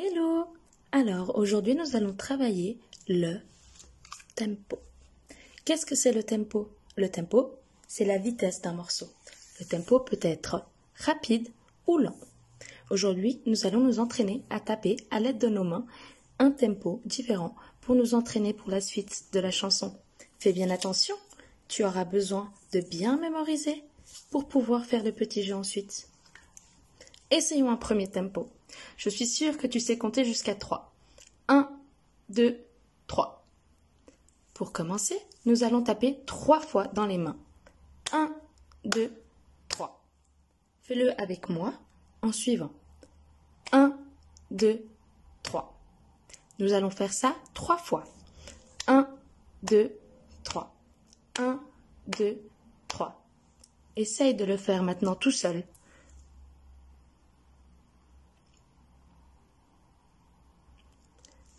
Hello Alors aujourd'hui nous allons travailler le tempo. Qu'est-ce que c'est le tempo? Le tempo, c'est la vitesse d'un morceau. Le tempo peut être rapide ou lent. Aujourd'hui nous allons nous entraîner à taper à l'aide de nos mains un tempo différent pour nous entraîner pour la suite de la chanson. Fais bien attention, tu auras besoin de bien mémoriser pour pouvoir faire le petit jeu ensuite. Essayons un premier tempo. Je suis sûre que tu sais compter jusqu'à 3. 1, 2, 3. Pour commencer, nous allons taper trois fois dans les mains. 1, 2, 3. Fais-le avec moi en suivant. 1, 2, 3. Nous allons faire ça trois fois. 1, 2, 3. 1, 2, 3. Essaye de le faire maintenant tout seul.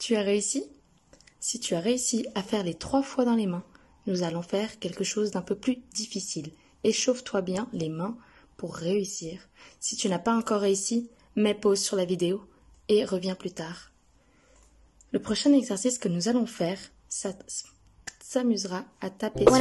Tu as réussi Si tu as réussi à faire les trois fois dans les mains, nous allons faire quelque chose d'un peu plus difficile. Échauffe-toi bien les mains pour réussir. Si tu n'as pas encore réussi, mets pause sur la vidéo et reviens plus tard. Le prochain exercice que nous allons faire, ça s'amusera à taper sur